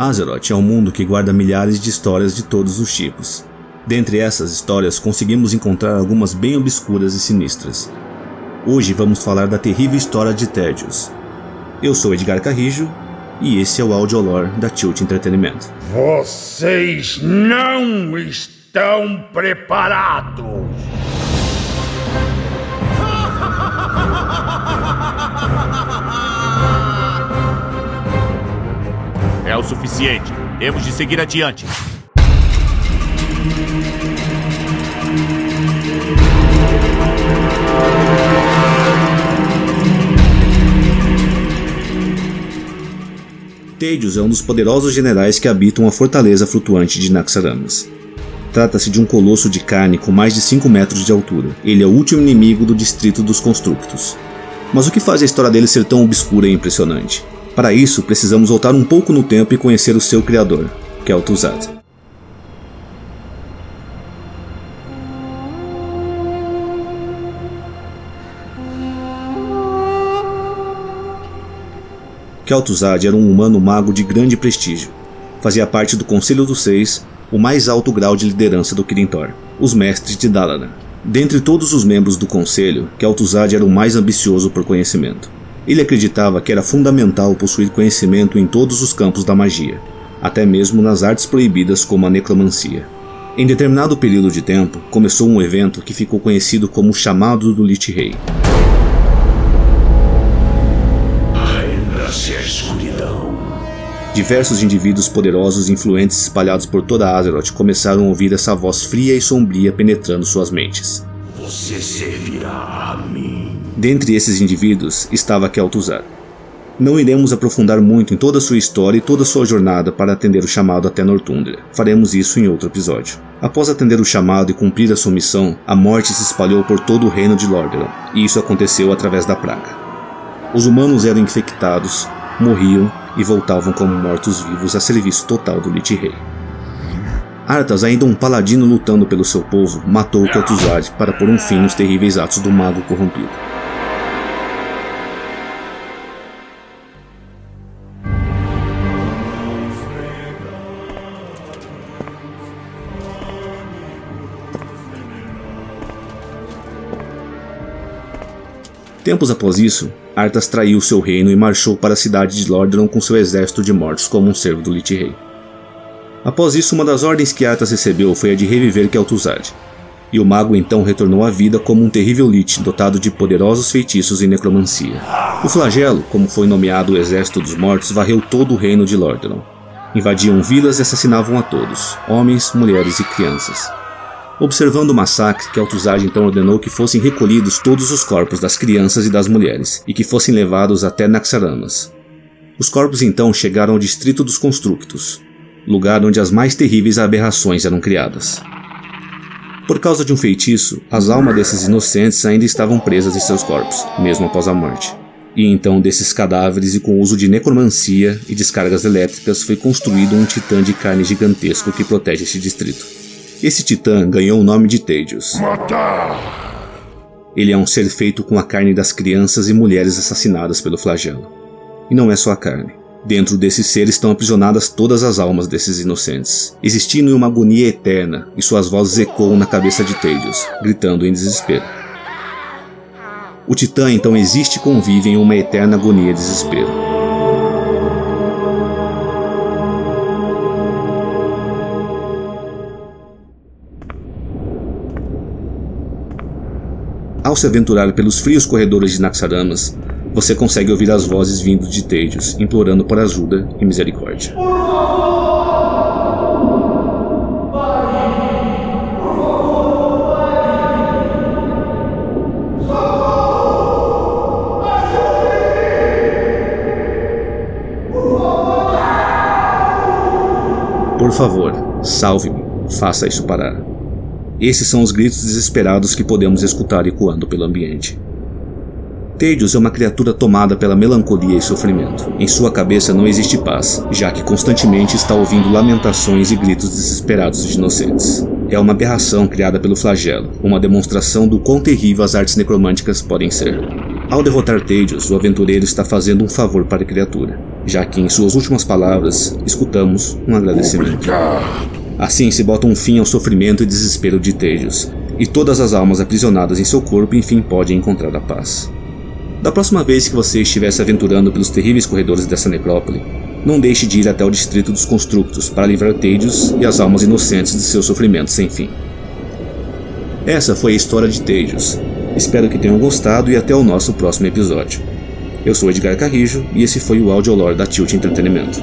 Azeroth é um mundo que guarda milhares de histórias de todos os tipos. Dentre essas histórias, conseguimos encontrar algumas bem obscuras e sinistras. Hoje vamos falar da terrível história de Tédios. Eu sou Edgar Carrijo e esse é o Audiolore da Tilt Entretenimento. Vocês não estão preparados! O suficiente. Temos de seguir adiante. Tedious é um dos poderosos generais que habitam a fortaleza flutuante de Naxxaramas. Trata-se de um colosso de carne com mais de 5 metros de altura. Ele é o último inimigo do distrito dos Constructos. Mas o que faz a história dele ser tão obscura e impressionante? Para isso, precisamos voltar um pouco no tempo e conhecer o seu criador, Kel'Thuzad. Kel'Thuzad era um humano mago de grande prestígio. Fazia parte do Conselho dos Seis, o mais alto grau de liderança do Kirin Tor, os Mestres de Dalaran. Dentre todos os membros do Conselho, Kel'Thuzad era o mais ambicioso por conhecimento. Ele acreditava que era fundamental possuir conhecimento em todos os campos da magia, até mesmo nas artes proibidas como a necromancia. Em determinado período de tempo, começou um evento que ficou conhecido como o Chamado do Lich Rei. A escuridão. Diversos indivíduos poderosos e influentes espalhados por toda Azeroth começaram a ouvir essa voz fria e sombria penetrando suas mentes. Você servirá a mim. Dentre esses indivíduos estava Kel'Thuzad. Não iremos aprofundar muito em toda sua história e toda sua jornada para atender o chamado até Northumbria. Faremos isso em outro episódio. Após atender o chamado e cumprir a sua missão, a morte se espalhou por todo o reino de Lordaeron, e isso aconteceu através da praga. Os humanos eram infectados, morriam e voltavam como mortos-vivos a serviço total do Lich Rei. Arthas, ainda um paladino lutando pelo seu povo, matou Kel'Thuzad para pôr um fim nos terríveis atos do mago corrompido. Tempos após isso, Arthas traiu seu reino e marchou para a cidade de Lordaeron com seu exército de mortos como um servo do Lich Rei. Após isso, uma das ordens que Arthas recebeu foi a de reviver Kel'Thuzad, e o mago então retornou à vida como um terrível Lich dotado de poderosos feitiços e necromancia. O flagelo, como foi nomeado o Exército dos Mortos, varreu todo o reino de Lordaeron. Invadiam vilas e assassinavam a todos, homens, mulheres e crianças. Observando o massacre, Kel'Thuzad então ordenou que fossem recolhidos todos os corpos das crianças e das mulheres, e que fossem levados até Naxxaramas. Os corpos então chegaram ao distrito dos Constructos, lugar onde as mais terríveis aberrações eram criadas. Por causa de um feitiço, as almas desses inocentes ainda estavam presas em seus corpos, mesmo após a morte. E então, desses cadáveres e com o uso de necromancia e descargas elétricas, foi construído um titã de carne gigantesco que protege este distrito. Esse titã ganhou o nome de Tedious. Matar! Ele é um ser feito com a carne das crianças e mulheres assassinadas pelo flagelo. E não é só a carne. Dentro desse ser estão aprisionadas todas as almas desses inocentes, existindo em uma agonia eterna, e suas vozes ecoam na cabeça de Tedious, gritando em desespero. O Titã então existe e convive em uma eterna agonia e desespero. Ao se aventurar pelos frios corredores de Naxxaramas, você consegue ouvir as vozes vindo de Tedious, implorando por ajuda e misericórdia. Por favor, salve-me, faça isso parar. Esses são os gritos desesperados que podemos escutar ecoando pelo ambiente. Tedious é uma criatura tomada pela melancolia e sofrimento. Em sua cabeça não existe paz, já que constantemente está ouvindo lamentações e gritos desesperados de inocentes. É uma aberração criada pelo flagelo, uma demonstração do quão terrível as artes necromânticas podem ser. Ao derrotar Tedious, o aventureiro está fazendo um favor para a criatura. já que em suas últimas palavras escutamos um agradecimento. Obrigado. Assim se bota um fim ao sofrimento e desespero de Tejas, e todas as almas aprisionadas em seu corpo enfim podem encontrar a paz. Da próxima vez que você estiver se aventurando pelos terríveis corredores dessa necrópole, não deixe de ir até o distrito dos constructos para livrar Teidios e as almas inocentes de seu sofrimento sem fim. Essa foi a história de Teidios. Espero que tenham gostado e até o nosso próximo episódio. Eu sou Edgar Carrijo e esse foi o Audiolore da Tilt Entretenimento.